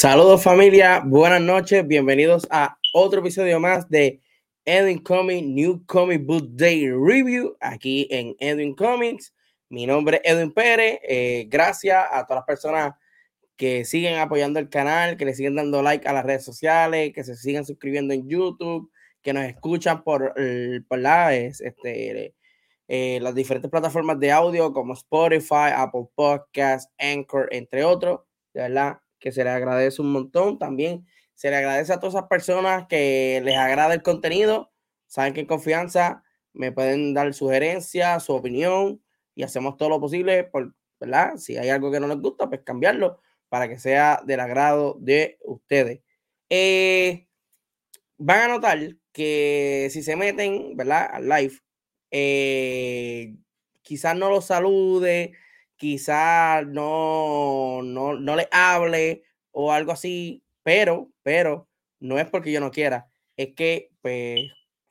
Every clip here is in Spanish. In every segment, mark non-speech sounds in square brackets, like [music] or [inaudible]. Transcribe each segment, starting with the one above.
Saludos familia, buenas noches, bienvenidos a otro episodio más de Edwin Comics New Comic Book Day Review aquí en Edwin Comics. Mi nombre es Edwin Pérez. Eh, gracias a todas las personas que siguen apoyando el canal, que le siguen dando like a las redes sociales, que se siguen suscribiendo en YouTube, que nos escuchan por, este, eh, las diferentes plataformas de audio como Spotify, Apple Podcasts, Anchor, entre otros. De verdad, que se le agradece un montón. También se le agradece a todas esas personas que les agrada el contenido. Saben que en confianza me pueden dar sugerencias, su opinión y hacemos todo lo posible por, ¿verdad? Si hay algo que no les gusta, pues cambiarlo para que sea del agrado de ustedes. Eh, van a notar que si se meten, ¿verdad? Al live, eh, quizás no los salude, quizás no, no, no le hable o algo así, pero, pero no es porque yo no quiera, es que, pues,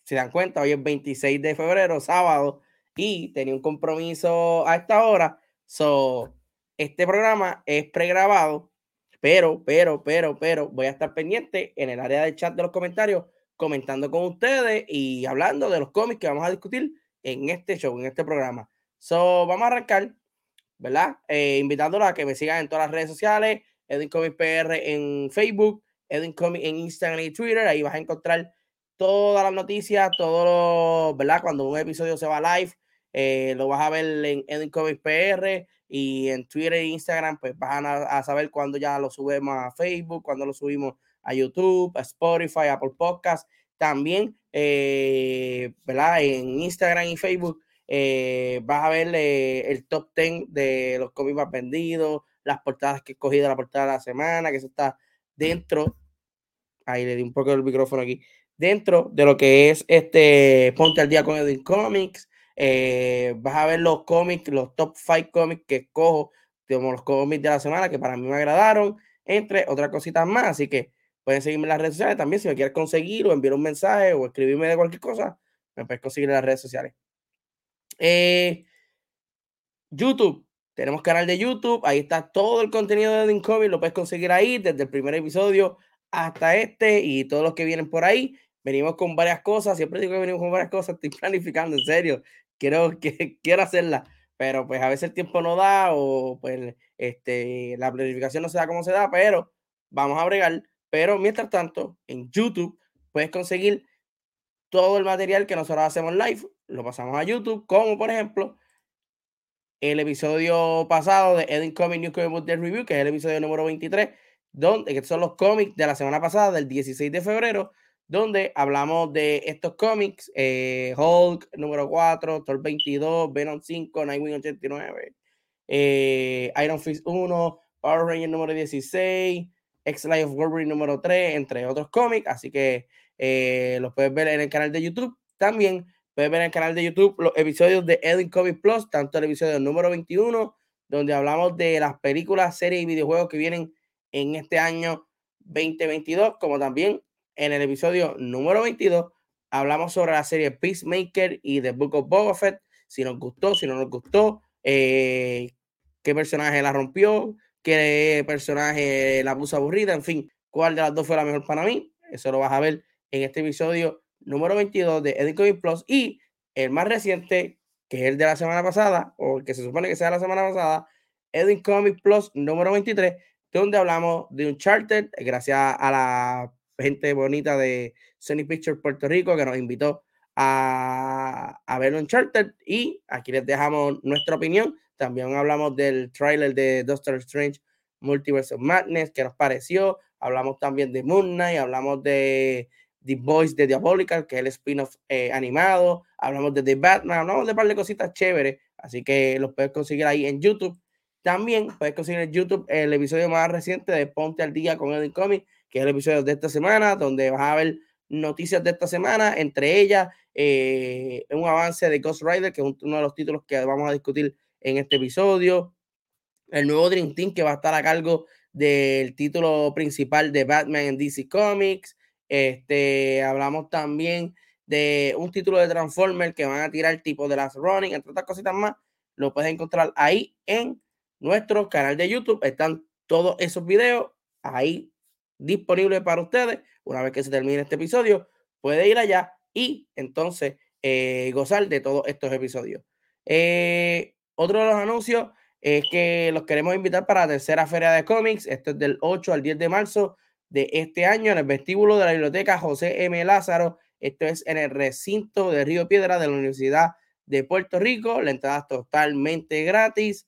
se dan cuenta, hoy es 26 de febrero, sábado, y tenía un compromiso a esta hora, so, este programa es pregrabado, pero, pero, pero, pero, voy a estar pendiente en el área del chat de los comentarios, comentando con ustedes y hablando de los cómics que vamos a discutir en este show, en este programa. So, vamos a arrancar ¿verdad? Eh, a que me sigan en todas las redes sociales, Edwin Comics PR en Facebook, Edwin Comics en Instagram y Twitter, ahí vas a encontrar todas las noticias, todo ¿verdad? Cuando un episodio se va live, eh, lo vas a ver en Edwin Comics PR y en Twitter e Instagram, pues van a, saber cuando ya lo subimos a Facebook, cuando lo subimos a YouTube, a Spotify, Apple Podcast, también, eh, ¿verdad? En Instagram y Facebook eh, vas a ver el top 10 de los cómics más vendidos, las portadas que he escogido la portada de la semana, que eso está dentro. Ahí le di un poco el micrófono aquí. Dentro de lo que es este Ponte al día con Edwin Comics. Eh, vas a ver los cómics, los top 5 cómics que escojo, como los cómics de la semana que para mí me agradaron, entre otras cositas más. Así que pueden seguirme en las redes sociales también. Si me quieres conseguir o enviar un mensaje o escribirme de cualquier cosa, me puedes conseguir en las redes sociales. Eh, YouTube. Tenemos canal de YouTube. Ahí está todo el contenido de Edwin Lo puedes conseguir ahí desde el primer episodio hasta este y todos los que vienen por ahí. Venimos con varias cosas. Siempre digo que venimos con varias cosas. Estoy [laughs] planificando, en serio. Quiero, que, quiero hacerla. Pero pues a veces el tiempo no da o pues este, la planificación no se da como se da. Pero vamos a bregar. Pero mientras tanto, en YouTube puedes conseguir todo el material que nosotros hacemos live lo pasamos a YouTube, como por ejemplo el episodio pasado de Edwin Comics New Comic Book Day Review, que es el episodio número 23, donde que son los cómics de la semana pasada, del 16 de febrero, donde hablamos de estos cómics, eh, Hulk número 4, Thor 22, Venom 5, Nightwing 89, eh, Iron Fist 1, Power Ranger número 16, X-Life of Wolverine número 3, entre otros cómics, así que eh, los puedes ver en el canal de YouTube. También Puedes ver en el canal de YouTube los episodios de Edwin Comic Plus, tanto el episodio número 21, donde hablamos de las películas, series y videojuegos que vienen en este año 2022, como también en el episodio número 22 hablamos sobre la serie Peacemaker y The Book of Boba Fett, si nos gustó, si no nos gustó, eh, qué personaje la rompió, qué personaje la puso aburrida, en fin, cuál de las dos fue la mejor para mí. Eso lo vas a ver en este episodio número 22 de Edwin Comics Plus y el más reciente, que es el de la semana pasada, o el que se supone que sea la semana pasada, Edwin Comics Plus número 23, donde hablamos de un charter, gracias a la gente bonita de Sony Pictures Puerto Rico que nos invitó a, a ver un charter y aquí les dejamos nuestra opinión. También hablamos del trailer de Doctor Strange Multiverse of Madness, que nos pareció. Hablamos también de Moon Knight, hablamos de The Voice de Diabolical, que es el spin-off eh, animado. Hablamos de The Batman, hablamos de un par de cositas chéveres. Así que los puedes conseguir ahí en YouTube. También puedes conseguir en YouTube el episodio más reciente de Ponte al Día con Edwin Comics, que es el episodio de esta semana, donde vas a ver noticias de esta semana, entre ellas eh, un avance de Ghost Rider, que es uno de los títulos que vamos a discutir en este episodio, el nuevo Dream Team que va a estar a cargo del título principal de Batman en DC Comics, este, hablamos también de un título de Transformer que van a tirar tipo de las Running, entre otras cositas más, lo puedes encontrar ahí en nuestro canal de YouTube, están todos esos videos ahí disponibles para ustedes. Una vez que se termine este episodio, puede ir allá y entonces eh, gozar de todos estos episodios. Eh, otro de los anuncios es que los queremos invitar para la tercera feria de cómics. Esto es del 8 al 10 de marzo de este año en el vestíbulo de la biblioteca José M. Lázaro. Esto es en el recinto de Río Piedra de la Universidad de Puerto Rico. La entrada es totalmente gratis.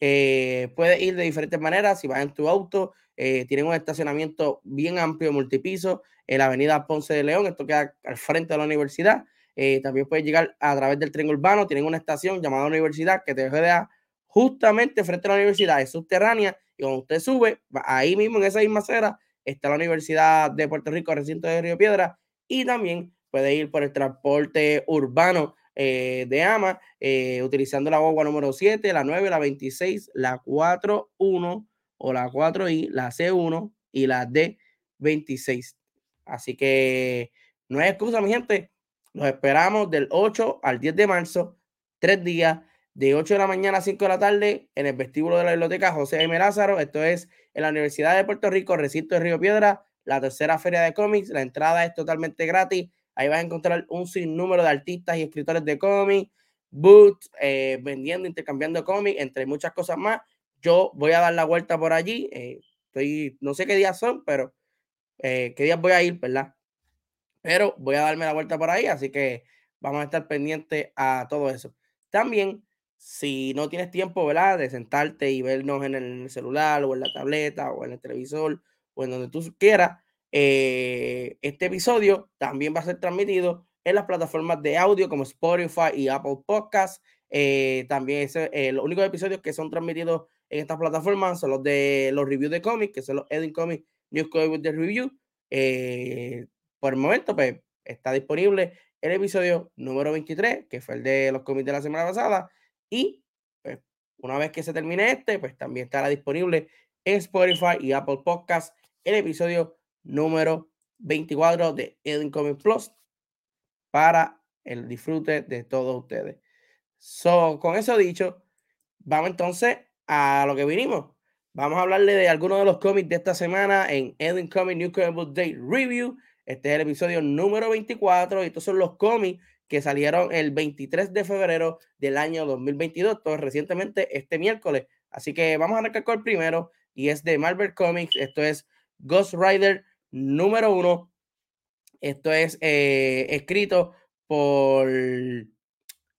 Eh, puedes ir de diferentes maneras. Si vas en tu auto, eh, tienen un estacionamiento bien amplio, multipiso, en la avenida Ponce de León. Esto queda al frente de la universidad. Eh, también puedes llegar a través del tren urbano. Tienen una estación llamada Universidad que te deja justamente frente a la universidad. Es subterránea y cuando usted sube, ahí mismo en esa misma acera está la Universidad de Puerto Rico, recinto de Río Piedra. Y también puede ir por el transporte urbano eh, de AMA, eh, utilizando la guagua número 7, la 9, la 26, la 4.1 o la 4I, la C1 y la D26. Así que no hay excusa, mi gente. Los esperamos del 8 al 10 de marzo, tres días, de 8 de la mañana a 5 de la tarde, en el vestíbulo de la biblioteca José M. Lázaro. Esto es en la Universidad de Puerto Rico, recinto de Río Piedra, la tercera feria de cómics. La entrada es totalmente gratis. Ahí vas a encontrar un sinnúmero de artistas y escritores de cómics, boots, eh, vendiendo, intercambiando cómics, entre muchas cosas más. Yo voy a dar la vuelta por allí. Eh, estoy, no sé qué días son, pero eh, qué días voy a ir, ¿verdad? Pero voy a darme la vuelta por ahí, así que vamos a estar pendientes a todo eso. También, si no tienes tiempo, ¿verdad? De sentarte y vernos en el celular o en la tableta o en el televisor o en donde tú quieras, eh, este episodio también va a ser transmitido en las plataformas de audio como Spotify y Apple Podcasts. Eh, también es, eh, los únicos episodios que son transmitidos en estas plataformas son los de los reviews de cómics, que son los Edin Comics News Comics de Review. por el momento, pues está disponible el episodio número 23, que fue el de los cómics de la semana pasada. Y pues, una vez que se termine este, pues también estará disponible en Spotify y Apple Podcasts el episodio número 24 de Eden Comic Plus para el disfrute de todos ustedes. So, con eso dicho, vamos entonces a lo que vinimos. Vamos a hablarle de algunos de los cómics de esta semana en Eden Comic New Comic Book Day Review. Este es el episodio número 24 y estos son los cómics que salieron el 23 de febrero del año 2022, todo recientemente este miércoles. Así que vamos a arrancar el primero y es de Marvel Comics. Esto es Ghost Rider número uno. Esto es eh, escrito por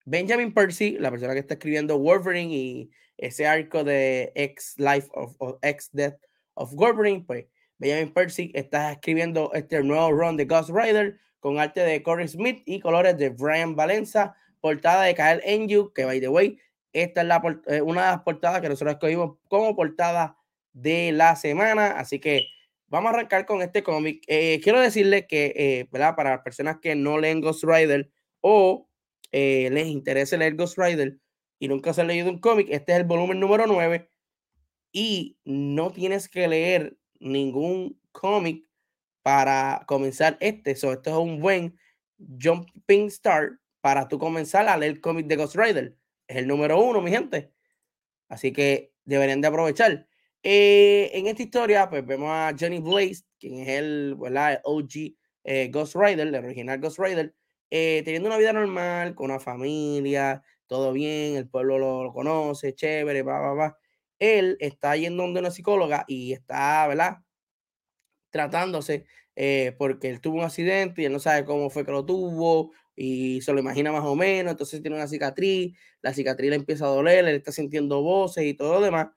Benjamin Percy, la persona que está escribiendo Wolverine y ese arco de X Life of, X Death of Wolverine. Pues Benjamin Percy está escribiendo este nuevo run de Ghost Rider con arte de Corey Smith y colores de Brian Valenza, portada de Kyle Enju, que by the way, esta es la, eh, una de las portadas que nosotros escogimos como portada de la semana. Así que Vamos a arrancar con este cómic. Eh, quiero decirle que, eh. Para las personas que no leen Ghost Rider o eh, les interese leer Ghost Rider y nunca se han leído un cómic, este es el volumen número 9 y no tienes que leer ningún cómic para comenzar este. So, esto es un buen jumping start para tú comenzar a leer el cómic de Ghost Rider. Es el número uno, mi gente. Así que deberían de aprovechar. Eh, en esta historia, pues vemos a Johnny Blaze, quien es el, ¿verdad? OG eh, Ghost Rider, el original Ghost Rider, eh, teniendo una vida normal, con una familia, todo bien, el pueblo lo, conoce, chévere, va, va, va. Él está yendo donde una psicóloga y está, ¿verdad? Tratándose, porque él tuvo un accidente y él no sabe cómo fue que lo tuvo y se lo imagina más o menos, entonces tiene una cicatriz, la cicatriz le empieza a doler, él está sintiendo voces y todo lo demás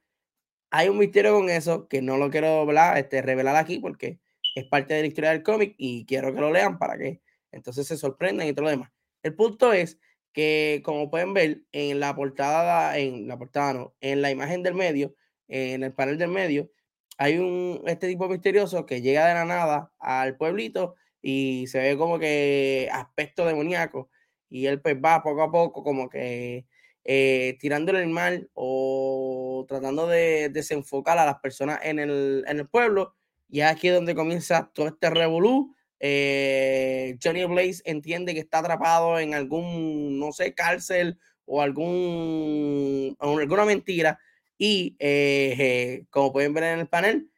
hay un misterio con eso que no lo quiero Este, revelar aquí porque es parte de la historia del cómic y quiero que lo lean para que entonces se sorprendan y todo lo demás. El punto es que, como pueden ver en la portada, en la portada no, en la imagen del medio, en el panel del medio, hay un, este tipo misterioso que llega de la nada al pueblito y se ve como que aspecto demoníaco y él pues va poco a poco como que eh, tirándole el mal o tratando de desenfocar a las personas en el, en el pueblo y aquí es donde comienza todo este revolú. Eh, Johnny Blaze entiende que está atrapado en algún, no sé, cárcel o algún, alguna mentira y eh, como pueden ver en el panel,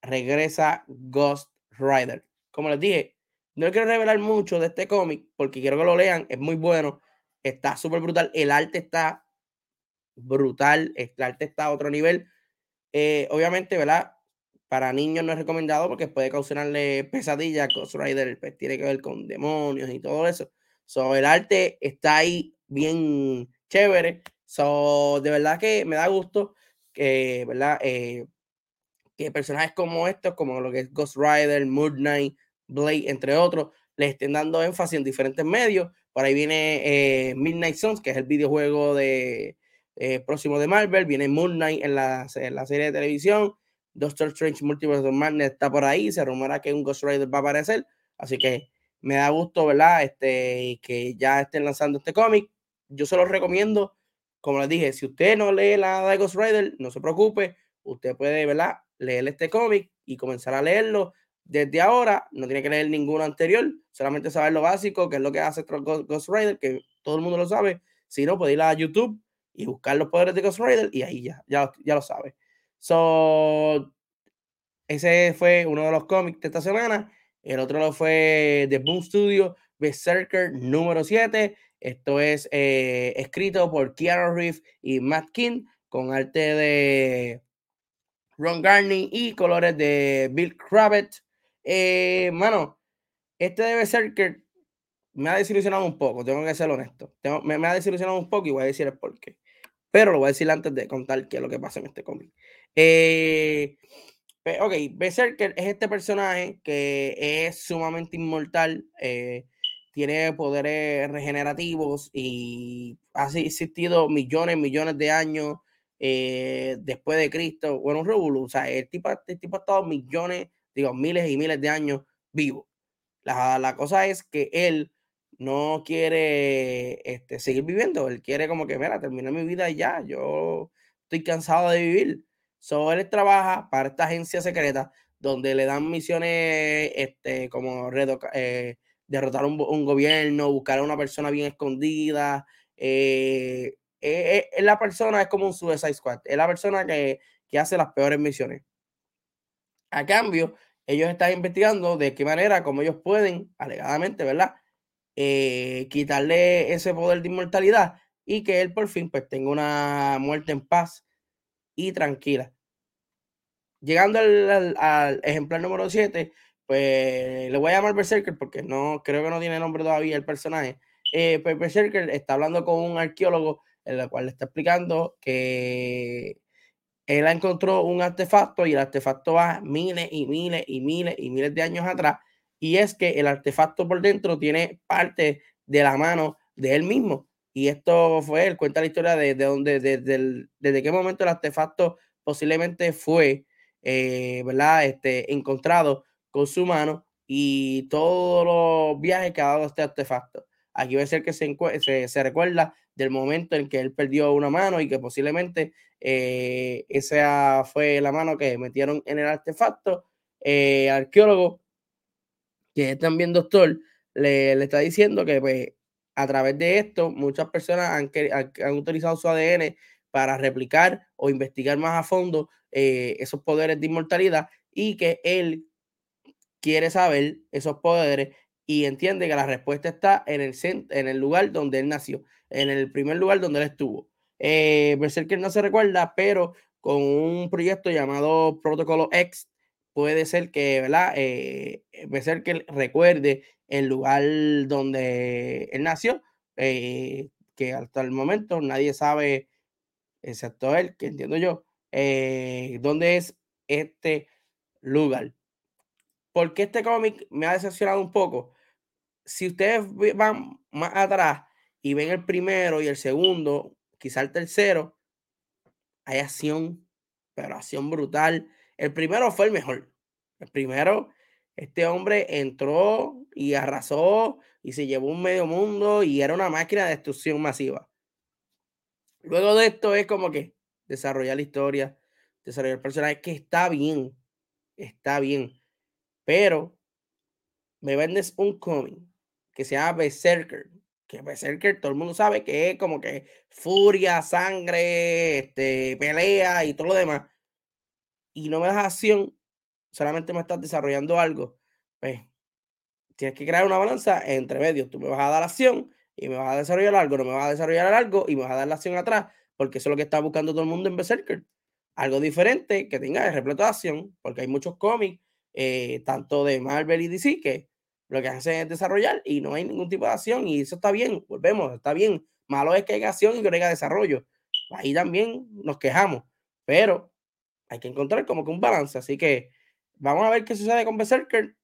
regresa Ghost Rider. Como les dije, no quiero revelar mucho de este cómic porque quiero que lo lean. Es muy bueno. Está súper brutal. El arte está brutal. El arte está a otro nivel. Eh, obviamente, ¿verdad? Para niños no es recomendado porque puede causarle pesadillas. Ghost Rider pues, tiene que ver con demonios y todo eso. So, el arte está ahí bien chévere. So, de verdad que me da gusto que, ¿verdad? Eh, que personajes como estos, como lo que es Ghost Rider, Moon Knight, Blade, entre otros, le estén dando énfasis en diferentes medios. Por ahí viene eh, Midnight Suns, que es el videojuego de, eh, próximo de Marvel. Viene Moon Knight en la, en la serie de televisión. Doctor Strange Multiverse of Madness está por ahí. Se rumora que un Ghost Rider va a aparecer. Así que me da gusto, ¿verdad? Este, que ya estén lanzando este cómic. Yo se los recomiendo como les dije, si usted no lee la de Ghost Rider, no se preocupe, usted puede, ¿verdad? Leer este cómic y comenzar a leerlo desde ahora. No tiene que leer ninguno anterior, solamente saber lo básico, que es lo que hace Ghost Rider, que todo el mundo lo sabe. Si no, puede ir a YouTube y buscar los poderes de Ghost Rider y ahí ya, ya, ya lo sabe. So, ese fue uno de los cómics de esta semana. El otro lo fue de Boom Studio, Berserker número 7. Esto es eh, escrito por Keanu Reeves y Matt King con arte de Ron Garney y colores de Bill Kravitz. Eh, mano, este debe ser que me ha desilusionado un poco, tengo que ser honesto. me, ha desilusionado un poco y voy a decir el por qué. Pero lo voy a decir antes de contar qué es lo que pasa en este cómic. Eh, ok, Berserker es este personaje que es sumamente inmortal. Eh, tiene poderes regenerativos y ha existido millones, millones de años eh, después de Cristo. Bueno, un o sea, el tipo, el tipo ha estado millones, digo, miles y miles de años vivo. La, la cosa es que él no quiere este, seguir viviendo, él quiere como que, mira, terminar mi vida ya, yo estoy cansado de vivir. So, él trabaja para esta agencia secreta donde le dan misiones este, como redo, eh, derrotar un, gobierno, buscar a una persona bien escondida. Eh, eh, eh la persona es como un Suicide Squad, es la persona que, que hace las peores misiones. A cambio, ellos están investigando de qué manera, como ellos pueden, alegadamente, ¿verdad? Eh, quitarle ese poder de inmortalidad y que él por fin pues tenga una muerte en paz y tranquila. Llegando al, al ejemplar número 7, pues le voy a llamar Berserker porque no creo que no tiene nombre todavía el personaje. Eh, pues Berserker está hablando con un arqueólogo en el cual le está explicando que él encontró un artefacto y el artefacto va miles y miles y miles y miles de años atrás y es que el artefacto por dentro tiene parte de la mano de él mismo y esto fue, él cuenta la historia de, de donde, desde, qué momento el artefacto posiblemente fue, eh, ¿verdad? Este, encontrado con su mano y todos los viajes que ha dado este artefacto. Aquí va a ser que se, se, recuerda del momento en que él perdió una mano y que posiblemente eh, esa fue la mano que metieron en el artefacto. Eh, arqueólogo, que es también doctor, le, le, está diciendo que pues, a través de esto muchas personas han, han, utilizado su ADN para replicar o investigar más a fondo eh, esos poderes de inmortalidad y que él quiere saber esos poderes y entiende que la respuesta está en el, en el lugar donde él nació, en el primer lugar donde él estuvo. Eh, Berserker no se recuerda, pero con un proyecto llamado Protocolo X, puede ser que, ¿verdad? Eh, Berserker recuerde el lugar donde él nació, eh, que hasta el momento nadie sabe, excepto él, que entiendo yo, eh, dónde es este lugar porque este cómic me ha decepcionado un poco. Si ustedes van más atrás y ven el primero y el segundo, quizá el tercero, hay acción, pero acción brutal. El primero fue el mejor. El primero, este hombre entró y arrasó y se llevó un medio mundo y era una máquina de destrucción masiva. Luego de esto es como que desarrollar la historia, desarrollar el personaje, que está bien, está bien, pero me vendes un cómic que se llama Berserker, que Berserker todo el mundo sabe que es como que furia, sangre, este, pelea y todo lo demás, y no me das acción, solamente me estás desarrollando algo, pues tienes que crear una balanza entre medios. Tú me vas a dar acción y me vas a desarrollar algo, no me vas a desarrollar algo y me vas a dar la acción atrás, porque eso es lo que está buscando todo el mundo en Berserker. Algo diferente que tenga el repleto de acción, porque hay muchos cómics, eh, tanto de Marvel y DC, que lo que hacen es desarrollar y no hay ningún tipo de acción y eso está bien, volvemos, está bien. Malo es que haya acción y que no haya desarrollo. Ahí también nos quejamos, pero hay que encontrar como que un balance. Así que vamos a ver qué sucede con Berserker.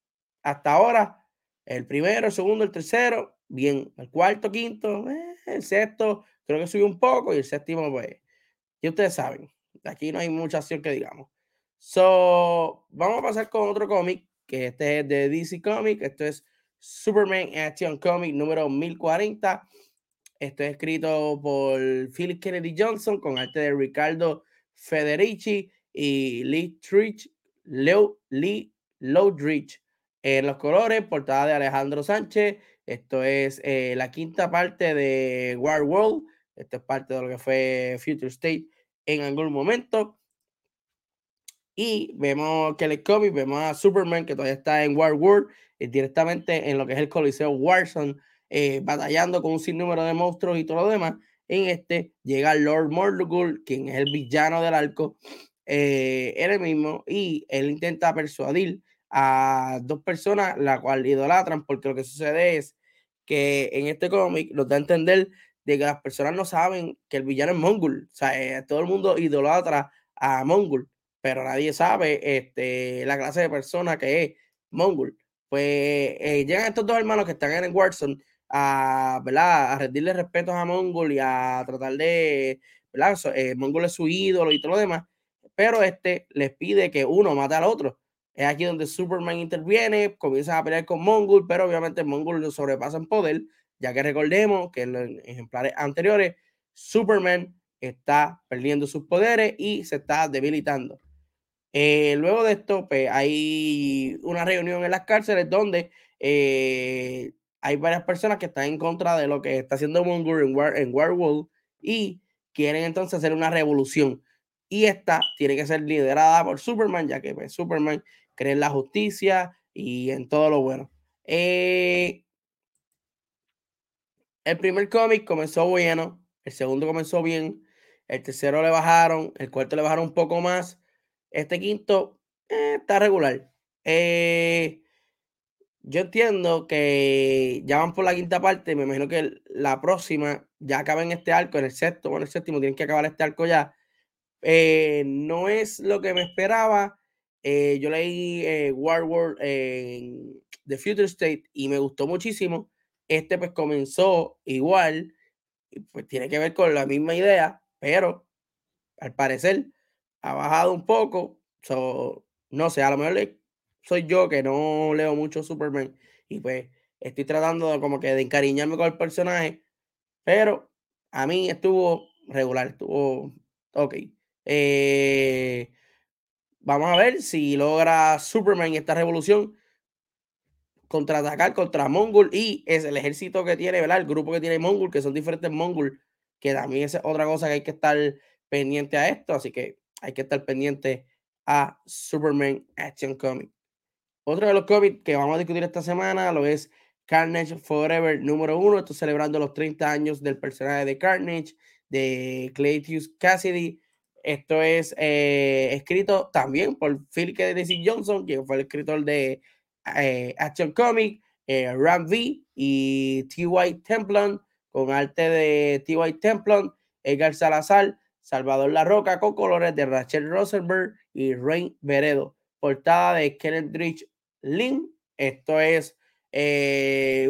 Hasta ahora, el primero, el segundo, el tercero, bien. El cuarto, quinto, eh, el sexto, creo que subió un poco. Y el séptimo, pues, y ustedes saben, aquí no hay mucha acción que digamos. So, vamos a pasar con otro cómic, que este es de DC Comics. Esto es Superman Action Comic número 1040. Esto es escrito por Philip Kennedy Johnson con arte de Ricardo Federici y Lee Trich, Leo, Lee Lowdrich. En los colores, portada de Alejandro Sánchez. Esto es eh, la quinta parte de War World. Esto es parte de lo que fue Future State en algún momento. Y vemos que el cómic, vemos a Superman que todavía está en War World, eh, directamente en lo que es el Coliseo Warzone, eh, batallando con un sinnúmero de monstruos y todo lo demás. En este llega Lord Mordugul, quien es el villano del arco, eh, él mismo y él intenta persuadir a dos personas, la cual idolatran, porque lo que sucede es que en este cómic nos da a entender de que las personas no saben que el villano es Mongul. O sea, eh, todo el mundo idolatra a Mongul, pero nadie sabe este, la clase de persona que es Mongul. Pues eh, llegan estos dos hermanos que están en Warzone a, ¿verdad? a rendirle respeto a Mongul y a tratar de, ¿verdad? Mongul es su ídolo y todo lo demás pero este les pide que uno mate al otro. Es aquí donde Superman interviene, comienza a pelear con Mongul, pero obviamente Mongul lo sobrepasa en poder, ya que recordemos que en los ejemplares anteriores, Superman está perdiendo sus poderes y se está debilitando. Eh, luego de esto, pues, hay una reunión en las cárceles donde eh, hay varias personas que están en contra de lo que está haciendo Mongul en, War, en Werewolf y quieren entonces hacer una revolución. Y esta tiene que ser liderada por Superman, ya que pues, Superman cree en la justicia y en todo lo bueno. Eh, el primer cómic comenzó bueno, el segundo comenzó bien, el tercero le bajaron, el cuarto le bajaron un poco más, este quinto eh, está regular. Eh, yo entiendo que ya van por la quinta parte, me imagino que la próxima ya acaba en este arco, en el sexto, bueno, el séptimo tienen que acabar este arco ya. Eh, no es lo que me esperaba. Eh, yo leí eh, War World en The Future State y me gustó muchísimo. Este pues comenzó igual, pues tiene que ver con la misma idea, pero al parecer ha bajado un poco. no sé, a lo mejor soy yo que no leo mucho Superman y pues estoy tratando de como que de encariñarme con el personaje, pero a mí estuvo regular, estuvo ok. Eh, vamos a ver si logra Superman esta revolución contraatacar contra Mongol y es el ejército que tiene, ¿verdad? El grupo que tiene Mongol, que son diferentes Mongol, que también es otra cosa que hay que estar pendiente a esto, así que hay que estar pendiente a Superman Action Comic. Otro de los cómics que vamos a discutir esta semana lo es Carnage Forever número uno. Esto celebrando los 30 años del personaje de Carnage, de Claytius Cassidy. Esto es eh, escrito también por Phil Kennedy Johnson, quien fue el escritor de eh, Action Comic, eh, Ram V y T.Y. Templon, con arte de T.Y. Templon, Edgar Salazar, Salvador La Roca, con colores de Rachel Rosenberg y Rain Veredo. Portada de Kenneth Lynn. Esto es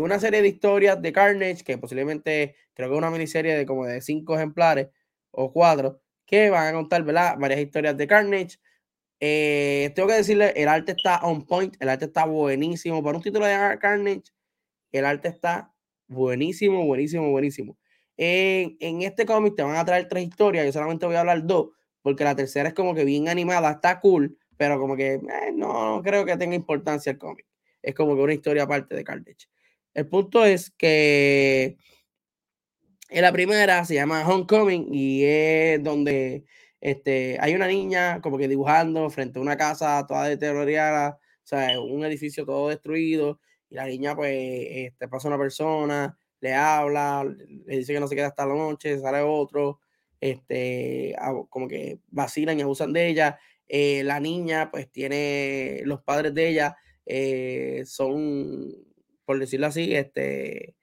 una serie de historias de Carnage, que posiblemente creo que es una miniserie de como de cinco ejemplares o cuatro, que van a contar varias historias de Carnage. Eh, tengo que decirle, el arte está on point, el arte está buenísimo. Para un título de Carnage, el arte está buenísimo, buenísimo, buenísimo. En, este cómic te van a traer tres historias, yo solamente voy a hablar dos, porque la tercera es como que bien animada, está cool, pero como que eh, no, creo que tenga importancia el cómic. Es como que una historia aparte de Carnage. El punto es que en la primera se llama Homecoming y es donde este, hay una niña como que dibujando frente a una casa toda deteriorada, o sea, un edificio todo destruido, y la niña pues este, pasa una persona, le habla, le dice que no se queda hasta la noche, sale otro, este, como que vacilan y abusan de ella. Eh, la niña pues tiene, los padres de ella eh, son, por decirlo así, este,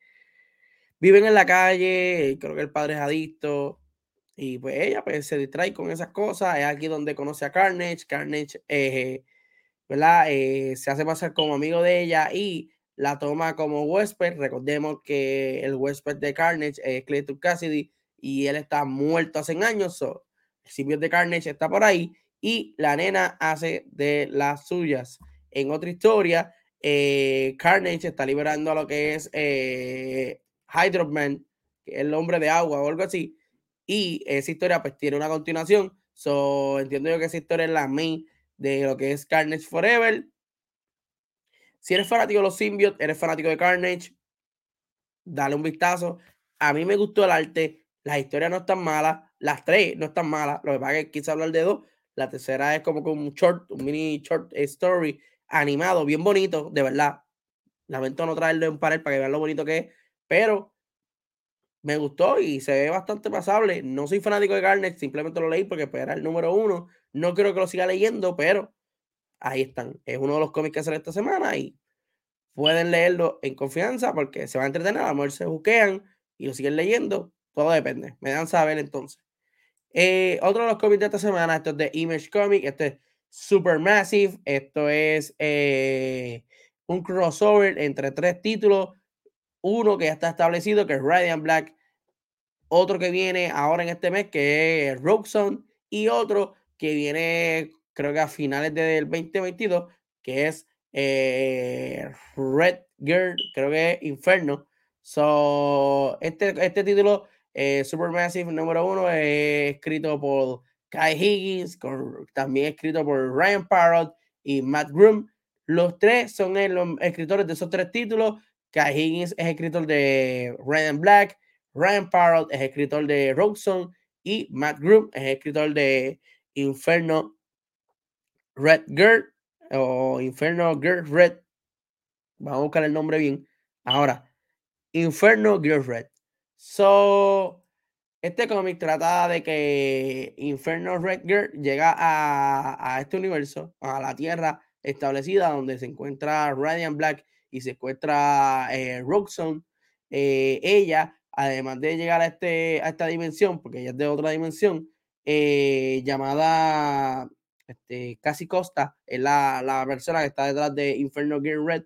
viven en la calle, creo que el padre es adicto, y pues ella pues, se distrae con esas cosas. Es aquí donde conoce a Carnage. Carnage, eh, ¿verdad? Se hace pasar como amigo de ella y la toma como huésped. Recordemos que el huésped de Carnage es Clayton Cassidy y él está muerto hace años. So, el simbionte de Carnage está por ahí y la nena hace de las suyas. En otra historia, eh, Carnage está liberando a lo que es eh, Hydroman, el hombre de agua o algo así y esa historia pues tiene una continuación. So, entiendo yo que esa historia es la main de lo que es Carnage Forever. Si eres fanático de los symbiotes, eres fanático de Carnage, dale un vistazo. A mí me gustó el arte, las historias no están malas, las tres no están malas. Lo que pasa es que quise hablar de dos. La tercera es como un short, un mini short story animado, bien bonito, de verdad. Lamento no traerlo en pared para que vean lo bonito que es, pero me gustó y se ve bastante pasable. No soy fanático de Garnet, simplemente lo leí porque pues, era el número uno. No creo que lo siga leyendo, pero ahí están. Es uno de los cómics que sale esta semana y pueden leerlo en confianza porque se van a entretener. A lo mejor se buquean y lo siguen leyendo. Todo depende. Me dan saber entonces. Eh, otro de los cómics de esta semana, esto es de Image Comic. Este es Supermassive. Esto es eh, un crossover entre tres títulos uno que ya está establecido, que es Radiant Black. Otro que viene ahora en este mes, que es Rogue Zone. Y otro que viene, creo que a finales del 2022, que es eh, Red Girl, creo que es Inferno. So, este, este título, eh, Supermassive número uno, es escrito por Kai Higgins, también escrito por Ryan Parrott y Matt Groom. Los tres son los escritores de esos tres títulos. Kai Higgins es escritor de Red and Black, Ryan Parrott es escritor de Rogue y Matt Groom es escritor de Inferno Red Girl o Inferno Girl Red. Vamos a buscar el nombre bien. Ahora, Inferno Girl Red. So, este cómic trata de que Inferno Red Girl llega a, a este universo, a la Tierra establecida donde se encuentra Radiant Black y se encuentra eh, Roxxon. Eh, ella, además de llegar a, este, a esta dimensión, porque ella es de otra dimensión, eh, llamada este, Casi Costa, es la, la, persona que está detrás de Inferno Gear Red,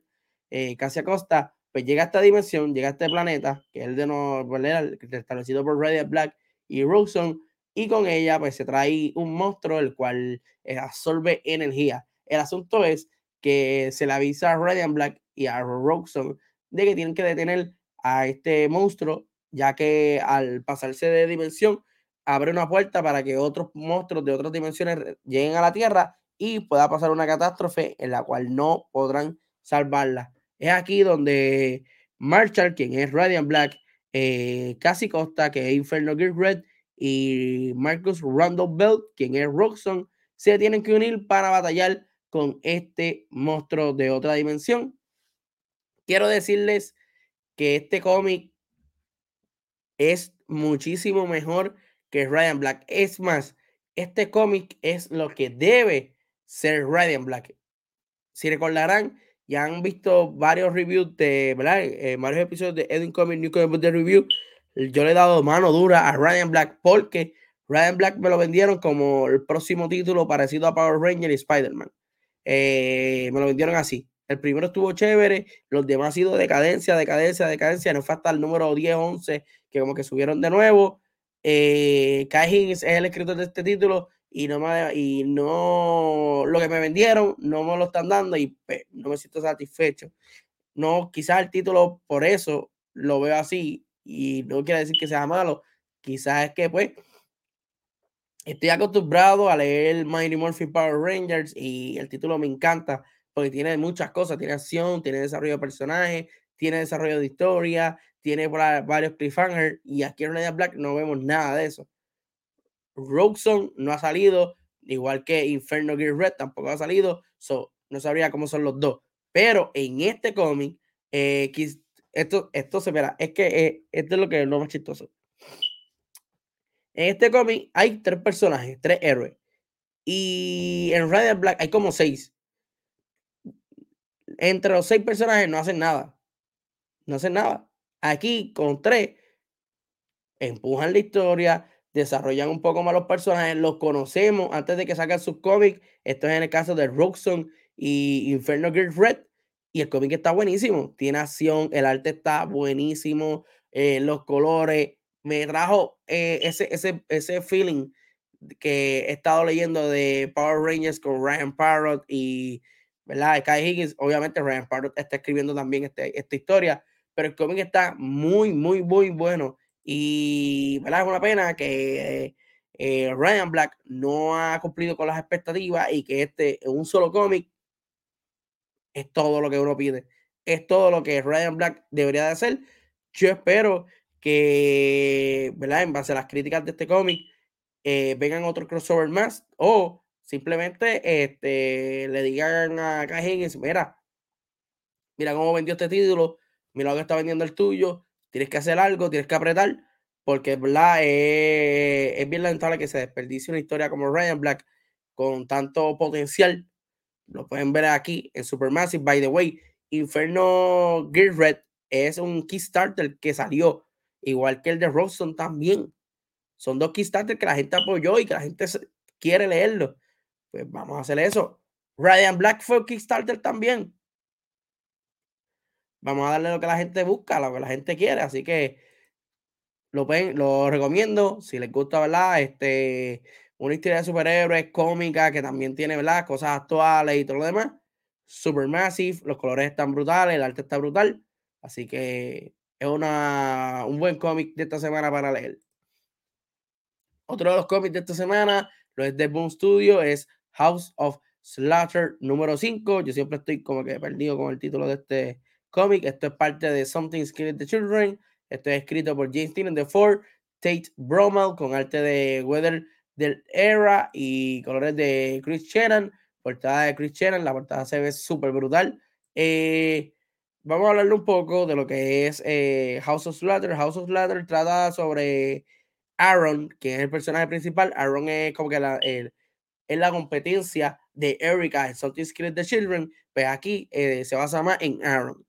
eh, Casi Costa, pues llega a esta dimensión, llega a este planeta, que es el de no, pues, establecido por Radiant Black y Roxxon, y con ella pues se trae un monstruo el cual absorbe energía. El asunto es que se le avisa a Radiant Black y a Roxon de que tienen que detener a este monstruo, ya que al pasarse de dimensión abre una puerta para que otros monstruos de otras dimensiones lleguen a la Tierra y pueda pasar una catástrofe en la cual no podrán salvarla. Es aquí donde Marshall, quien es Radiant Black, eh, Costa, que es Inferno Gear Red, y Marcus Randall Belt, quien es Roxon, se tienen que unir para batallar con este monstruo de otra dimensión quiero decirles que este cómic es muchísimo mejor que Ryan Black. Es más, este cómic es lo que debe ser Ryan Black. Si recordarán, ya han visto varios reviews de, ¿verdad? Eh, varios episodios de Edwin Comic New Comic de Review. Yo le he dado mano dura a Ryan Black porque Ryan Black me lo vendieron como el próximo título parecido a Power Ranger y Spider-Man. Eh, me lo vendieron así. El primero estuvo chévere, los demás ha sido decadencia, decadencia, decadencia. No fue hasta el número 10, 11 que como que subieron de nuevo. Eh, Kai Higgins es el escritor de este título y no me, y no lo que me vendieron no me lo están dando y pues, no me siento satisfecho. No, quizás el título por eso lo veo así y no quiere decir que sea malo, quizás es que pues estoy acostumbrado a leer Mighty Morphin Power Rangers y el título me encanta porque tiene muchas cosas, tiene acción, tiene desarrollo de personajes, tiene desarrollo de historia, tiene varios cliffhangers y aquí en Raya Black no vemos nada de eso. Roxon no ha salido, igual que Inferno Gear Red tampoco ha salido, so, no sabría cómo son los dos. Pero en este cómic, eh, esto, esto se verá, es que eh, esto es lo que es lo más chistoso. En este cómic hay tres personajes, tres héroes. Y en Rider Black hay como seis. Entre los seis personajes no hacen nada. No hacen nada. Aquí con tres empujan la historia, desarrollan un poco más los personajes, los conocemos antes de que saquen sus cómics. Esto es en el caso de Roxon y Inferno Girl Red. Y el cómic está buenísimo, tiene acción, el arte está buenísimo, eh, los colores. Me trajo eh, ese, ese, ese feeling que he estado leyendo de Power Rangers con Ryan Parrott y ¿verdad? Kai Higgins. Obviamente, Ryan Parrott está escribiendo también este, esta historia, pero el cómic está muy, muy, muy bueno. Y ¿verdad? es una pena que eh, Ryan Black no ha cumplido con las expectativas y que este, un solo cómic, es todo lo que uno pide. Es todo lo que Ryan Black debería de hacer. Yo espero que, ¿verdad? En base a las críticas de este cómic, eh, vengan otros crossover más o simplemente este, le digan a Higgins, mira, mira cómo vendió este título, que está vendiendo el tuyo, tienes que hacer algo, tienes que apretar, porque ¿verdad? Eh, es bien lamentable que se desperdicie una historia como Ryan Black con tanto potencial. Lo pueden ver aquí en Supermassive. By the way, Inferno Gear Red es un Kickstarter que salió, igual que el de Robson también. Son dos Kickstarter que la gente apoyó y que la gente quiere leerlo. Pues vamos a hacer eso. Ryan Black fue Kickstarter también vamos a darle lo que la gente busca, lo que la gente quiere. Así que lo, lo recomiendo. Si les gusta, ¿verdad? Este, una historia de superhéroes cómica que también tiene, ¿verdad? Cosas actuales y todo lo demás. Supermassive, los colores están brutales, el arte está brutal. Así que es una, un buen cómic de esta semana para leer. Otro de los cómics de esta semana, lo es de Boom Studio, es House of Slaughter número 5. Yo siempre estoy como que perdido con el título de este, cómic. Esto es parte de Something Scared the Children. Esto es escrito por James Tynion de Ford, Tate Bromell con arte de Weather del Era y colores de Chris Shannon. Portada de Chris Shannon. La portada se ve súper brutal. Eh, vamos a hablarle un poco de lo que es eh, House of Slaughter. House of Slaughter trata sobre Aaron, que es el personaje principal. Aaron es como que la, es la competencia de Erika en Something Scared the Children. Pues aquí eh, se basa más en Aaron.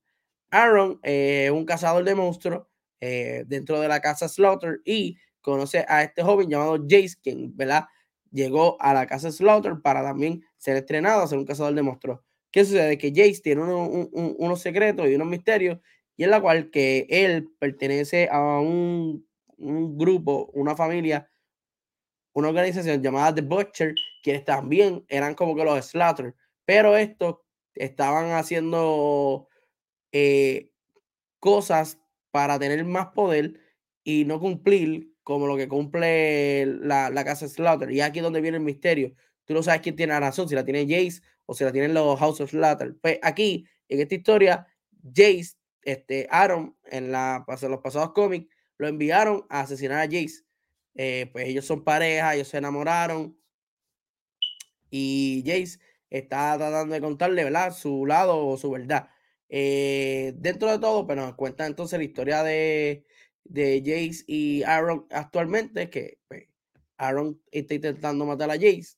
Aaron es un cazador de monstruos eh, dentro de la casa Slaughter y conoce a este joven llamado Jace, quien ¿verdad? llegó a la casa Slaughter para también ser entrenado a ser un cazador de monstruos. ¿Qué sucede? Que Jace tiene unos secretos y unos misterios, y en la cual que él pertenece a un, un grupo, una familia, una organización llamada The Butcher, quienes también eran como que los Slaughter, pero estos estaban haciendo eh, cosas para tener más poder y no cumplir como lo que cumple la, la casa Slaughter. Y aquí es donde viene el misterio. Tú no sabes quién tiene la razón, si la tiene Jace o si la tienen los House of Slaughter. Pues aquí, en esta historia, Jace, este, Aaron, en, la, los pasados cómics, lo enviaron a asesinar a Jace. Eh, pues ellos son pareja, ellos se enamoraron. Y Jace está tratando de contarle, ¿verdad? Su lado o su verdad. Eh, dentro de todo, pero pues, nos cuenta entonces la historia de, de Jace y Aaron actualmente, que pues, Aaron está intentando matar a Jace.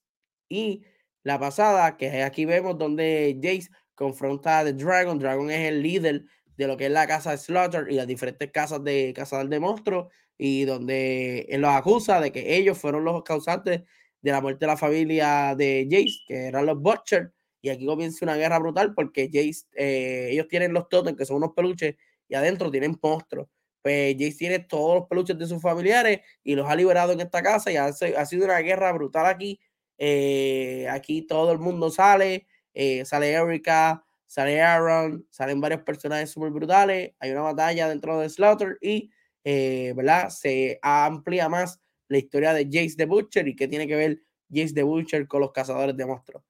Y la pasada, que aquí vemos donde Jace confronta a The Dragon. Dragon es el líder de lo que es la casa de Slaughter y las diferentes casas de cazador de monstruos. Y donde él los acusa de que ellos fueron los causantes de la muerte de la familia de Jace, que eran los Butcher. Y aquí comienza una guerra brutal porque Jace, eh, ellos tienen los totems, que son unos peluches, y adentro tienen monstruos. Pues Jace tiene todos los peluches de sus familiares y los ha liberado en esta casa y ha, sido una guerra brutal aquí Eh, aquí todo el mundo sale, eh, sale Erika, sale Aaron, salen varios personajes súper brutales, hay una batalla dentro de Slaughter y, ¿verdad? Se amplía más la historia de Jace the Butcher y qué tiene que ver Jace the Butcher con los cazadores de monstruos.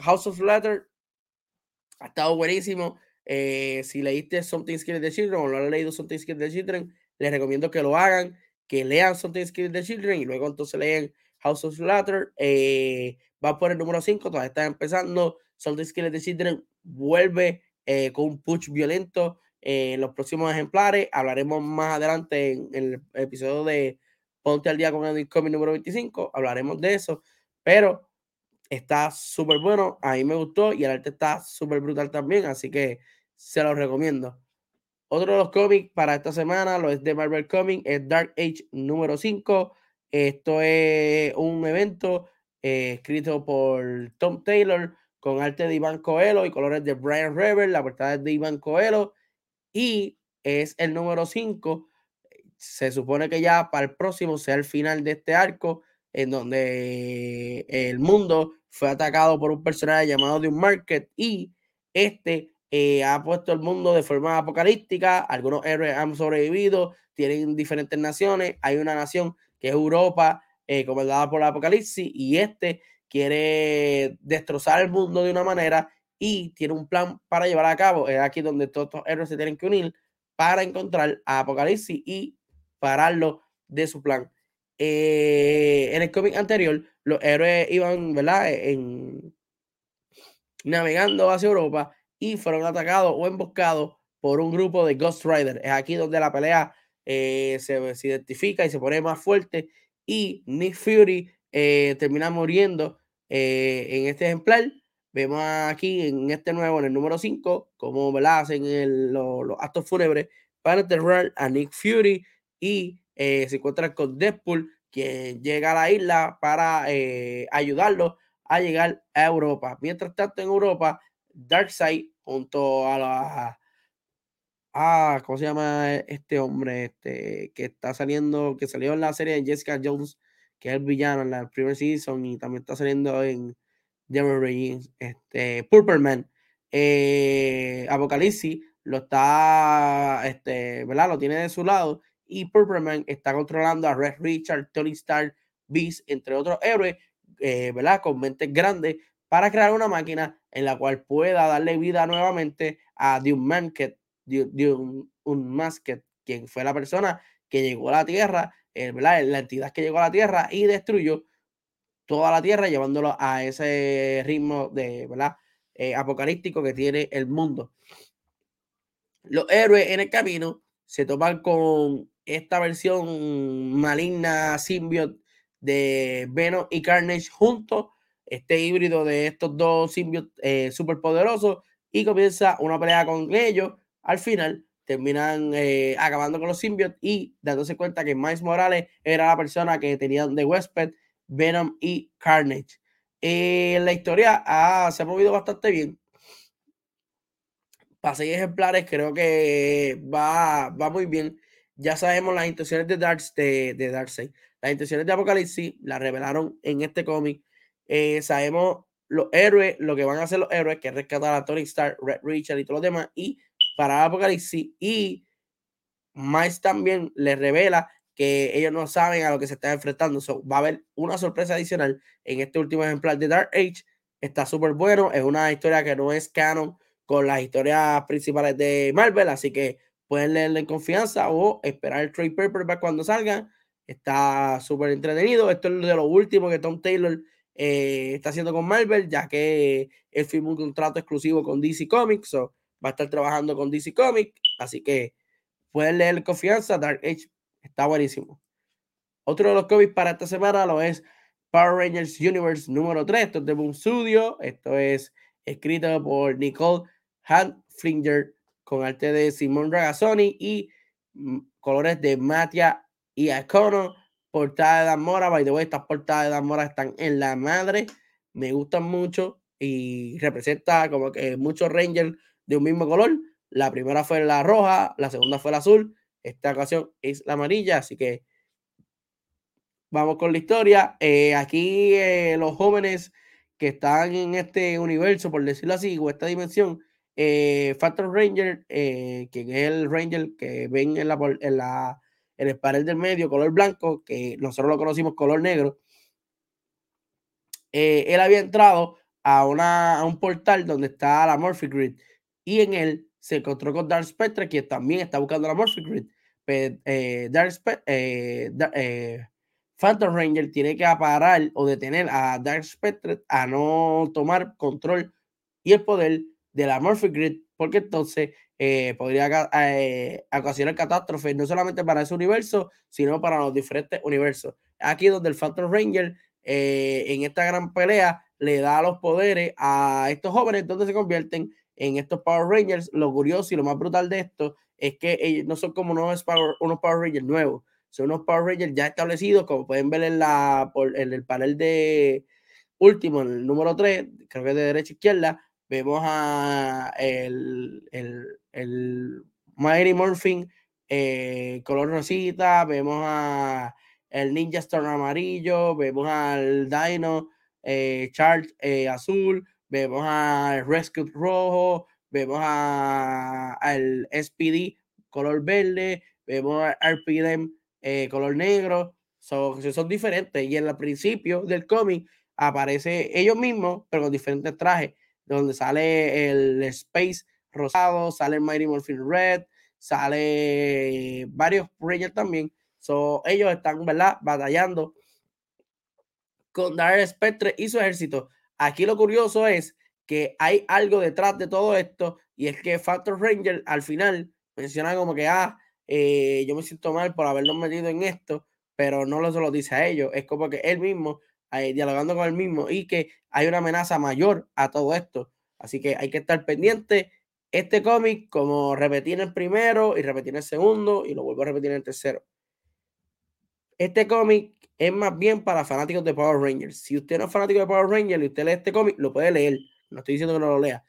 House of Slaughter ha estado buenísimo. si leíste Something Scared the Children o no has leído Something Scared the Children, les recomiendo que lo hagan, que lean Something Scared the Children y luego entonces leen House of Slaughter. Eh, va por el número 5, todavía está empezando. Something Scared the Children vuelve eh, con un push violento en los próximos ejemplares. Hablaremos más adelante en, el episodio de Ponte al día con el Comic número 25. Hablaremos de eso. Pero está súper bueno. A mí me gustó y el arte está súper brutal también. Así que se los recomiendo. Otro de los cómics para esta semana, lo es de Marvel Comics, es Dark Age número 5. Esto es un evento eh, escrito por Tom Taylor con arte de Iván Coelho y colores de Brian Rever. La portada es de Iván Coelho y es el número 5. Se supone que ya para el próximo sea el final de este arco en donde el mundo fue atacado por un personaje llamado The Market y este eh, ha puesto el mundo de forma apocalíptica, algunos héroes han sobrevivido, tienen diferentes naciones, hay una nación que es Europa, eh, comandada por apocalipsis, y este quiere destrozar el mundo de una manera y tiene un plan para llevar a cabo. Es aquí donde todos los héroes se tienen que unir para encontrar a Apocalipsis y pararlo de su plan. Eh, en el cómic anterior, los héroes iban, ¿verdad? En, navegando hacia Europa y fueron atacados o emboscados por un grupo de Ghost Rider. Es aquí donde la pelea eh, se, identifica y se pone más fuerte y Nick Fury eh, termina muriendo eh, en este ejemplar. Vemos aquí en este nuevo, en el número 5, como ¿verdad? hacen los actos fúnebres para enterrar a Nick Fury y se encuentran con Deadpool, quien llega a la isla para ayudarlo a llegar a Europa. Mientras tanto, en Europa, Darkseid junto a la ah, ¿cómo se llama este hombre? Este que está saliendo, que salió en la serie de Jessica Jones, que es el villano en la primera season y también está saliendo en Demon este Purple Man. Eh, Apocalipsis lo está, este, ¿verdad? Lo tiene de su lado y Purple Man está controlando a Red Richard, Tony Stark, Beast, entre otros héroes, eh, ¿verdad? Con mentes grandes para crear una máquina en la cual pueda darle vida nuevamente a Doom Manket, un, Masket, quien fue la persona que llegó a la Tierra, eh, la entidad que llegó a la Tierra y destruyó toda la Tierra, llevándolo a ese ritmo de, ¿verdad? Eh, apocalíptico que tiene el mundo. Los héroes en el camino se topan con esta versión maligna symbiote de Venom y Carnage juntos este híbrido de estos dos simbios eh, superpoderosos y comienza una pelea con ellos. Al final terminan eh, acabando con los symbiotes y dándose cuenta que Miles Morales era la persona que tenían de Westped, Venom y Carnage. Eh, la historia se ha movido bastante bien. Para seis ejemplares creo que va, va muy bien. Ya sabemos las intenciones de, Darks, de, Darkseid. Las intenciones de Apocalipsis las revelaron en este cómic eh, sabemos los héroes, lo que van a hacer los héroes, que es rescatar a Tony Stark, Red Richard y todos los demás, y para Apocalipsis. Y Miles también les revela que ellos no saben a lo que se están enfrentando. va a haber una sorpresa adicional en este último ejemplar de Dark Age. Está súper bueno. Es una historia que no es canon con las historias principales de Marvel, así que pueden leerla en confianza o esperar el trade paperback cuando salgan. Está súper entretenido. Esto es de lo último que Tom Taylor eh, está haciendo con Marvel, ya que él firmó un contrato exclusivo con DC Comics, o va a estar trabajando con DC Comics, así que pueden leer confianza, Dark Age está buenísimo. Otro de los cómics para esta semana lo es Power Rangers Universe número 3, esto es de Boom Studio, esto es escrito por Nicole Handflinger con arte de Simon Ragazzoni y mm, colores de Matia y Akono portada de Damora, by the way, estas portadas de Damora están en la madre, me gustan mucho y representa como que muchos Rangers de un mismo color. La primera fue la roja, la segunda fue la azul, esta ocasión es la amarilla, así que vamos con la historia. Eh, aquí eh, los jóvenes que están en este universo, por decirlo así, o esta dimensión, eh, Factor Ranger, que es el Ranger que ven en el panel del medio, color blanco, que nosotros lo conocimos color negro. él había entrado a, un portal donde está la Morphy Grid y en él se encontró con Dark Spectre, que también está buscando la Morphy Grid. Spectre, Phantom Ranger tiene que aparar o detener a Dark Spectre a no tomar control y el poder de la Morphic Grid, porque entonces eh, podría eh, ocasionar catástrofes no solamente para ese universo, sino para los diferentes universos. Aquí donde el Phantom Ranger eh, en esta gran pelea le da los poderes a estos jóvenes, donde se convierten en estos Power Rangers. Lo curioso y lo más brutal de esto es que ellos no son como unos Power, unos Power Rangers nuevos, son unos Power Rangers ya establecidos, como pueden ver en, la, en el panel de último, en el número 3, creo que de derecha a izquierda, vemos a el, el, el Morphin eh, color rosita, vemos a el Ninja Storm amarillo, vemos al Dino eh, Charge eh, azul, vemos al Rescue rojo, vemos al SPD color verde, vemos al RPM eh, color negro, son, son diferentes. Y en el principio del cómic aparece ellos mismos, pero con diferentes trajes, donde sale el Space rosado, sale el Mighty Morphin Red, sale varios Rangers también. So, ellos están, ¿verdad? Batallando con Dark Spectre y su ejército. Aquí lo curioso es que hay algo detrás de todo esto y es que Factor Ranger al final menciona como que, ah, eh, yo me siento mal por habernos metido en esto, pero no lo se lo dice a ellos, es como que él mismo, eh, dialogando con él mismo, y que hay una amenaza mayor a todo esto. Así que hay que estar pendiente. Este cómic, como repetí en el primero y repetí en el segundo, y lo vuelvo a repetir en el tercero. Este cómic es más bien para fanáticos de Power Rangers. Si usted no es fanático de Power Rangers y usted lee este cómic, lo puede leer. No estoy diciendo que no lo lea.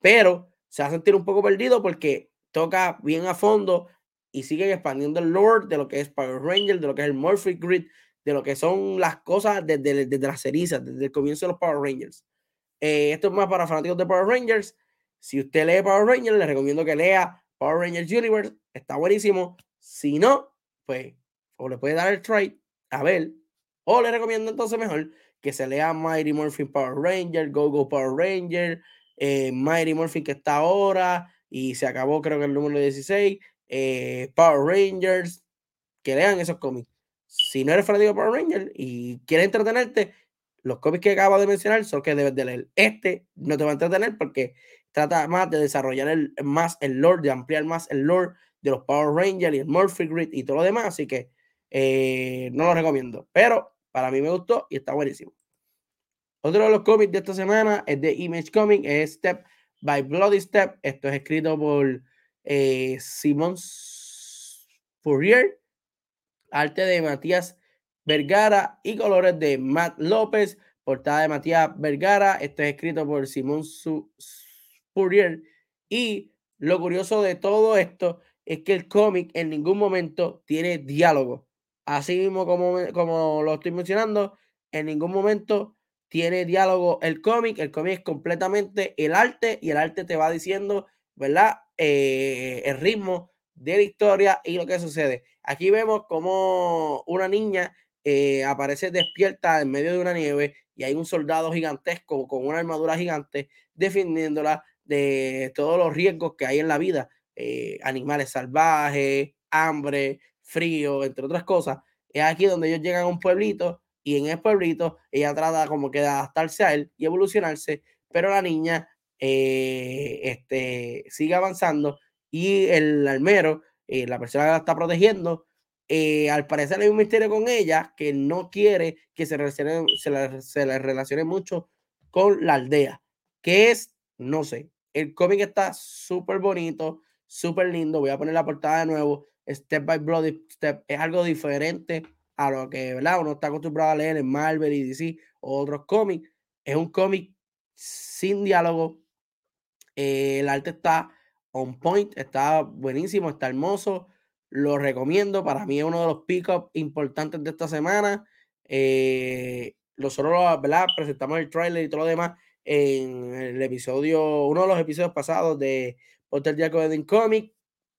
Pero se va a sentir un poco perdido porque toca bien a fondo y siguen expandiendo el lore de lo que es Power Ranger, de lo que es el Morphic Grid, de lo que son las cosas desde, las cerizas, desde el comienzo de los Power Rangers. Eh, esto es más para fanáticos de Power Rangers. Si usted lee Power Rangers, le recomiendo que lea Power Rangers Universe. Está buenísimo. Si no, pues, o le puede dar el try a ver. O le recomiendo entonces mejor que se lea Mighty Morphin Power Ranger, Go Go Power Ranger, eh, Mighty Morphin que está ahora y se acabó creo que el número 16 eh, Power Rangers, que lean esos cómics. Si no eres fanático de Power Rangers y quieres entretenerte, los cómics que acabo de mencionar son que debes de leer. Este no te va a entretener porque trata más de desarrollar el, más el lore, de ampliar más el lore de los Power Rangers y el Morphy Grid y todo lo demás. Así que eh, no lo recomiendo. Pero para mí me gustó y está buenísimo. Otro de los cómics de esta semana es de Image Comic, es Step by Bloody Step. Esto es escrito por eh, Simón Fourier, arte de Matías Vergara y colores de Matt López, portada de Matías Vergara. Esto es escrito por Simón Fourier. Y lo curioso de todo esto es que el cómic en ningún momento tiene diálogo. Así mismo como, como lo estoy mencionando, en ningún momento tiene diálogo el cómic. El cómic es completamente el arte y el arte te va diciendo, ¿verdad? Eh, el ritmo de la historia y lo que sucede. Aquí vemos como una niña eh, aparece despierta en medio de una nieve y hay un soldado gigantesco con una armadura gigante defendiéndola de todos los riesgos que hay en la vida, eh, animales salvajes, hambre, frío, entre otras cosas. Es aquí donde ellos llegan a un pueblito y en el pueblito ella trata como que de adaptarse a él y evolucionarse, pero la niña eh, este, sigue avanzando y el almero, eh, la persona que la está protegiendo, eh, al parecer hay un misterio con ella que no quiere que se, relacione, se, le, se le relacione mucho con la aldea. que es? No sé. El cómic está súper bonito, súper lindo. Voy a poner la portada de nuevo. Step by Bloody Step es algo diferente a lo que ¿verdad? uno está acostumbrado a leer en Marvel y DC o otros cómics. Es un cómic sin diálogo, eh, el arte está on point, está buenísimo, está hermoso. Lo recomiendo. Para mí es uno de los pick importantes de esta semana. Eh, nosotros, ¿verdad? Presentamos el trailer y todo lo demás en el episodio, uno de los episodios pasados de Porter Jacob de Comic.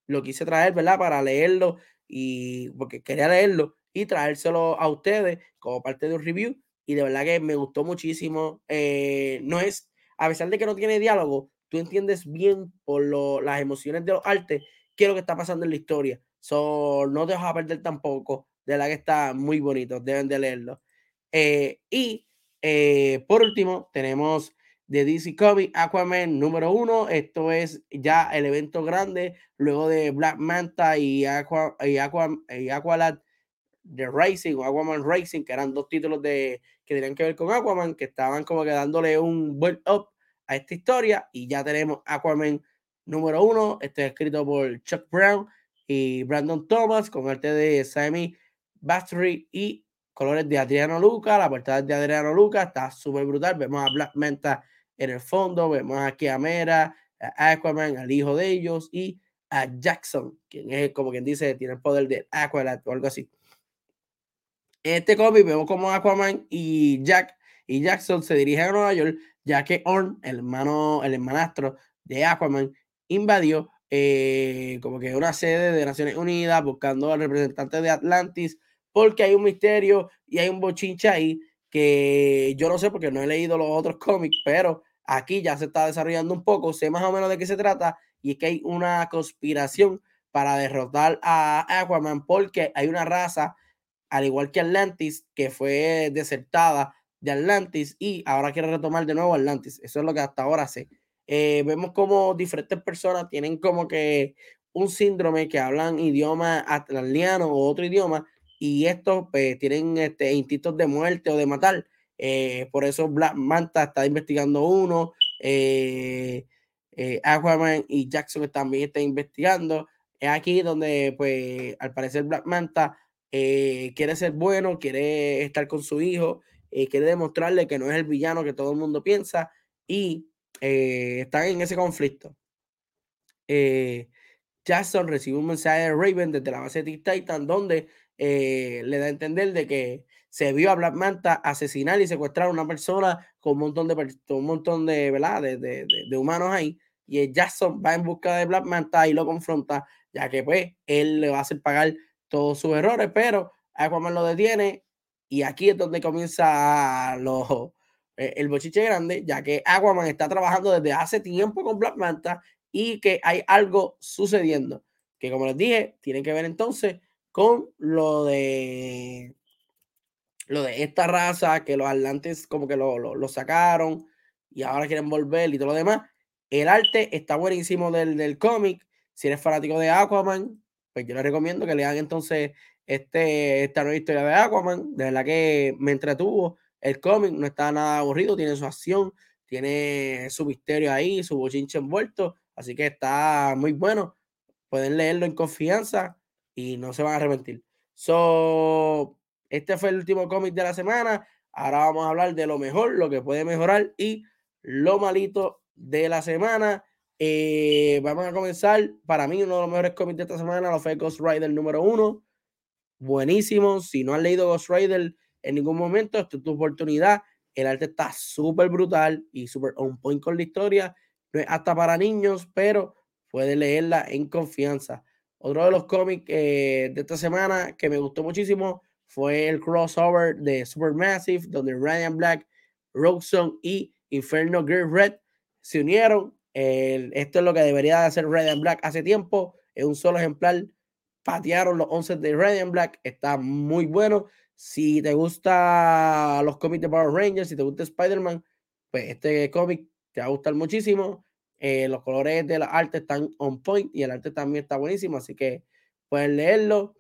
Lo quise traer, ¿verdad? Para leerlo y porque quería leerlo y traérselo a ustedes como parte de un review. Y de verdad que me gustó muchísimo. Eh, no es, a pesar de que no tiene diálogo, tú entiendes bien por lo, las emociones de los artes qué es lo que está pasando en la historia. So, no te vas a perder tampoco. De verdad que está muy bonito. Deben de leerlo. Eh, y eh, por último, tenemos de DC Comics Aquaman número uno. Esto es ya el evento grande luego de Black Manta y, Aqua, y, Aqua, y Aqualad de Racing o Aquaman Racing, que eran dos títulos de, que tenían que ver con Aquaman, que estaban como que dándole un build up a esta historia. Y ya tenemos Aquaman número uno. Este es escrito por Chuck Brown y Brandon Thomas, con arte de Sammy Bastry y colores de Adriano Luca. La portada de Adriano Luca está súper brutal. Vemos a Black Manta en el fondo, vemos aquí a Mera, a Aquaman, al hijo de ellos y a Jackson, quien es como quien dice, tiene el poder de Aqualad o algo así. En este cómic vemos como Aquaman y Jack y Jackson se dirigen a Nueva York, ya que Orn, el hermano, el hermanastro de Aquaman, invadió eh, como que una sede de Naciones Unidas buscando al representante de Atlantis, porque hay un misterio y hay un bochinche ahí que yo no sé porque no he leído los otros cómics, pero aquí ya se está desarrollando un poco, sé más o menos de qué se trata y es que hay una conspiración para derrotar a Aquaman porque hay una raza, al igual que Atlantis, que fue desertada de Atlantis y ahora quiere retomar de nuevo Atlantis. Eso es lo que hasta ahora sé. Eh, vemos como diferentes personas tienen como que un síndrome que hablan idioma atlantiano o otro idioma y estos pues, tienen este, instintos de muerte o de matar. Eh, por eso Black Manta está investigando uno, eh, Aquaman y Jackson también están investigando. Es aquí donde, pues, al parecer Black Manta quiere ser bueno, quiere estar con su hijo, quiere demostrarle que no es el villano que todo el mundo piensa y eh, están en ese conflicto. Eh, Jackson recibe un mensaje de Raven desde la base de Titan donde eh, le da a entender de que se vio a Black Manta asesinar y secuestrar a una persona con un montón de un montón de, ¿verdad? De, de, de, humanos ahí. Y Jackson va en busca de Black Manta y lo confronta, ya que pues él le va a hacer pagar todos sus errores, pero Aquaman lo detiene y aquí es donde comienza eh, el bochiche grande, ya que Aquaman está trabajando desde hace tiempo con Black Manta y que hay algo sucediendo, que como les dije, tiene que ver entonces con lo de lo de esta raza, que los atlantes como que lo, lo, sacaron y ahora quieren volver y todo lo demás. El arte está buenísimo del, del cómic. Si eres fanático de Aquaman, pues yo les recomiendo que lean entonces este, esta nueva historia de Aquaman. De verdad que me entretuvo el cómic no está nada aburrido, tiene su acción, tiene su misterio ahí, su bochinche envuelto, así que está muy bueno. Pueden leerlo en confianza y no se van a arrepentir. So, este fue el último cómic de la semana. Ahora vamos a hablar de lo mejor, lo que puede mejorar y lo malito de la semana. Eh, vamos a comenzar. Para mí, uno de los mejores cómics de esta semana lo fue Ghost Rider número uno. Buenísimo. Si no han leído Ghost Rider, en ningún momento. Esta es tu oportunidad. El arte está súper brutal y súper on point con la historia. No es hasta para niños, pero puedes leerla en confianza. Otro de los cómics eh, de esta semana que me gustó muchísimo fue el crossover de Supermassive, donde Ryan Black, Roxon y Inferno Girl Red se unieron. esto es lo que debería de hacer Ryan Black hace tiempo. Es un solo ejemplar. Patearon los 11 de Ryan Black. Está muy bueno. Si te gusta los cómics de Power Rangers, si te gusta Spider-Man, pues este cómic te va a gustar muchísimo. Eh, los colores de la arte están on point y el arte también está buenísimo, así que pueden leerlo.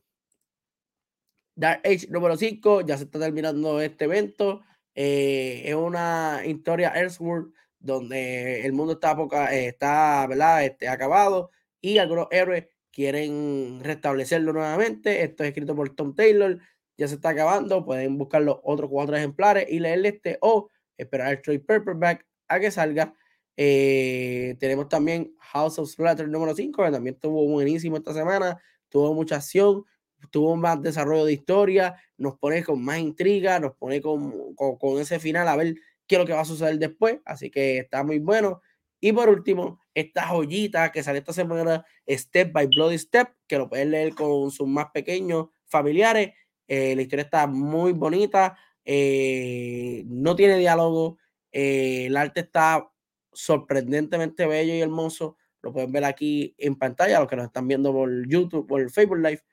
Dark Age número 5, ya se está terminando este evento. Eh, es una historia Earthworld donde el mundo está, poca, eh, está ¿verdad? Este, acabado y algunos héroes quieren restablecerlo nuevamente. Esto es escrito por Tom Taylor ya se está acabando. Pueden buscar los otros cuatro ejemplares y leerle este o esperar el trade paperback a que salga. Eh, tenemos también House of Splatter número 5, que también estuvo buenísimo esta semana. Tuvo mucha acción. tuvo más desarrollo de historia, nos pone con más intriga, nos pone con, con, ese final a ver qué es lo que va a suceder después. Así que está muy bueno. Y por último, esta joyita que sale esta semana, Step by Bloody Step, que lo pueden leer con sus más pequeños familiares. Eh, la historia está muy bonita, eh, no tiene diálogo, eh, el arte está sorprendentemente bello y hermoso. Lo pueden ver aquí en pantalla, los que nos están viendo por YouTube, por Facebook Live.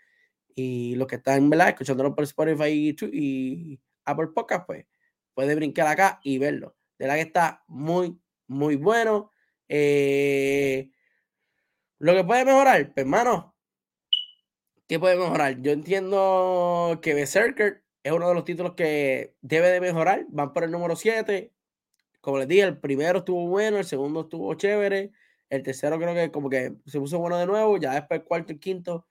Y los que están ¿verdad? escuchándolo por Spotify y, Apple Podcast, pues puede brincar acá y verlo. De la que está muy, muy bueno. Eh, lo que puede mejorar, pues hermano, ¿qué puede mejorar? Yo entiendo que Berserker es uno de los títulos que debe de mejorar. Van por el número 7. Como les dije, el primero estuvo bueno, el segundo estuvo chévere. El tercero creo que como que se puso bueno de nuevo. Ya después el cuarto y quinto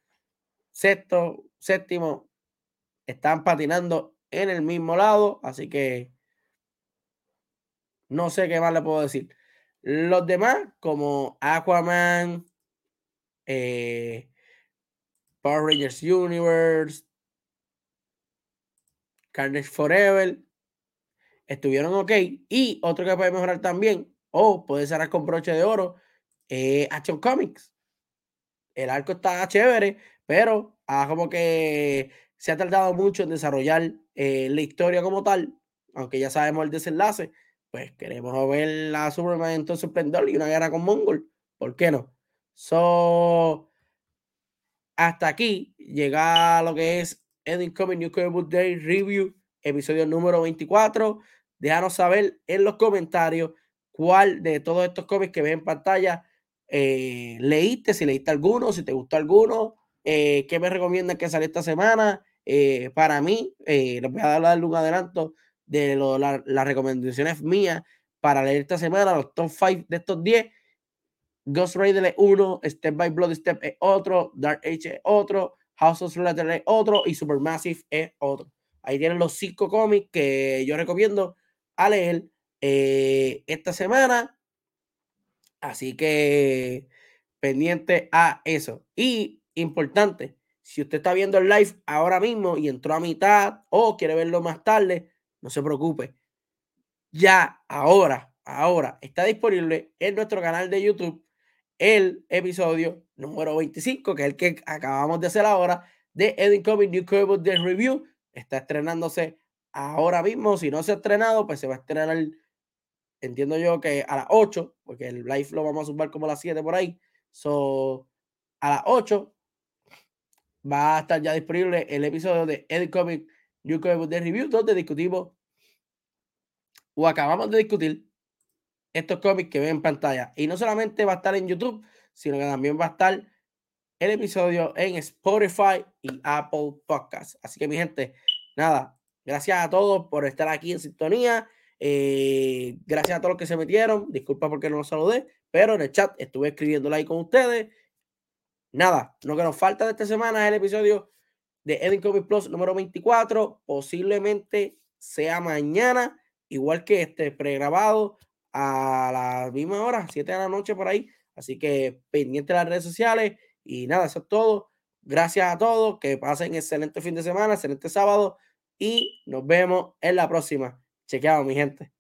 sexto, séptimo, están patinando en el mismo lado, así que no sé qué más le puedo decir. Los demás, como Aquaman, eh, Power Rangers Universe, Carnage Forever, estuvieron ok. Y otro que puede mejorar también, o puede cerrar con broche de oro, eh, Action Comics. El arco está chévere, pero ah, como que se ha tardado mucho en desarrollar eh, la historia como tal, aunque ya sabemos el desenlace, pues queremos ver a Superman en todo y una guerra con Mongol, ¿por qué no? So, hasta aquí llega lo que es Ending Comic New Comic Book Day Review, episodio número 24. Déjanos saber en los comentarios cuál de todos estos cómics que ves en pantalla eh, leíste, si leíste alguno, si te gustó alguno, eh, ¿Qué me recomiendan que sale esta semana? Eh, para mí, eh, les voy a dar un adelanto de las recomendaciones mías para leer esta semana, los top 5 de estos 10. Ghost Rider es uno, Step by Bloody Step es otro, Dark Age es otro, House of Letter es otro y Supermassive es otro. Ahí tienen los cinco cómics que yo recomiendo a leer esta semana. Así que pendiente a eso. Y importante, si usted está viendo el live ahora mismo y entró a mitad o quiere verlo más tarde, no se preocupe. Ya, ahora, ahora está disponible en nuestro canal de YouTube el episodio número 25, que es el que acabamos de hacer ahora, de Edwin Comic New Comic The Review. Está estrenándose ahora mismo. Si no se ha estrenado, pues se va a estrenar, entiendo yo que a las 8, porque el live lo vamos a subir como a las 7 por ahí. So, a las 8 va a estar ya disponible el episodio de Edit Comic New Comic de Review, donde discutimos o acabamos de discutir estos cómics que ven en pantalla. Y no solamente va a estar en YouTube, sino que también va a estar el episodio en Spotify y Apple Podcasts. Así que mi gente, nada, gracias a todos por estar aquí en sintonía. Eh, gracias a todos los que se metieron. Disculpa porque no los saludé, pero en el chat estuve escribiendo ahí con ustedes nada, lo que nos falta de esta semana es el episodio de Edwin Comics Plus número 24. Posiblemente sea mañana, igual que este pregrabado a la misma hora, 7 de la noche por ahí. Así que pendiente de las redes sociales. Y nada, eso es todo. Gracias a todos. Que pasen excelente fin de semana, excelente sábado. Y nos vemos en la próxima. Chequeado, mi gente.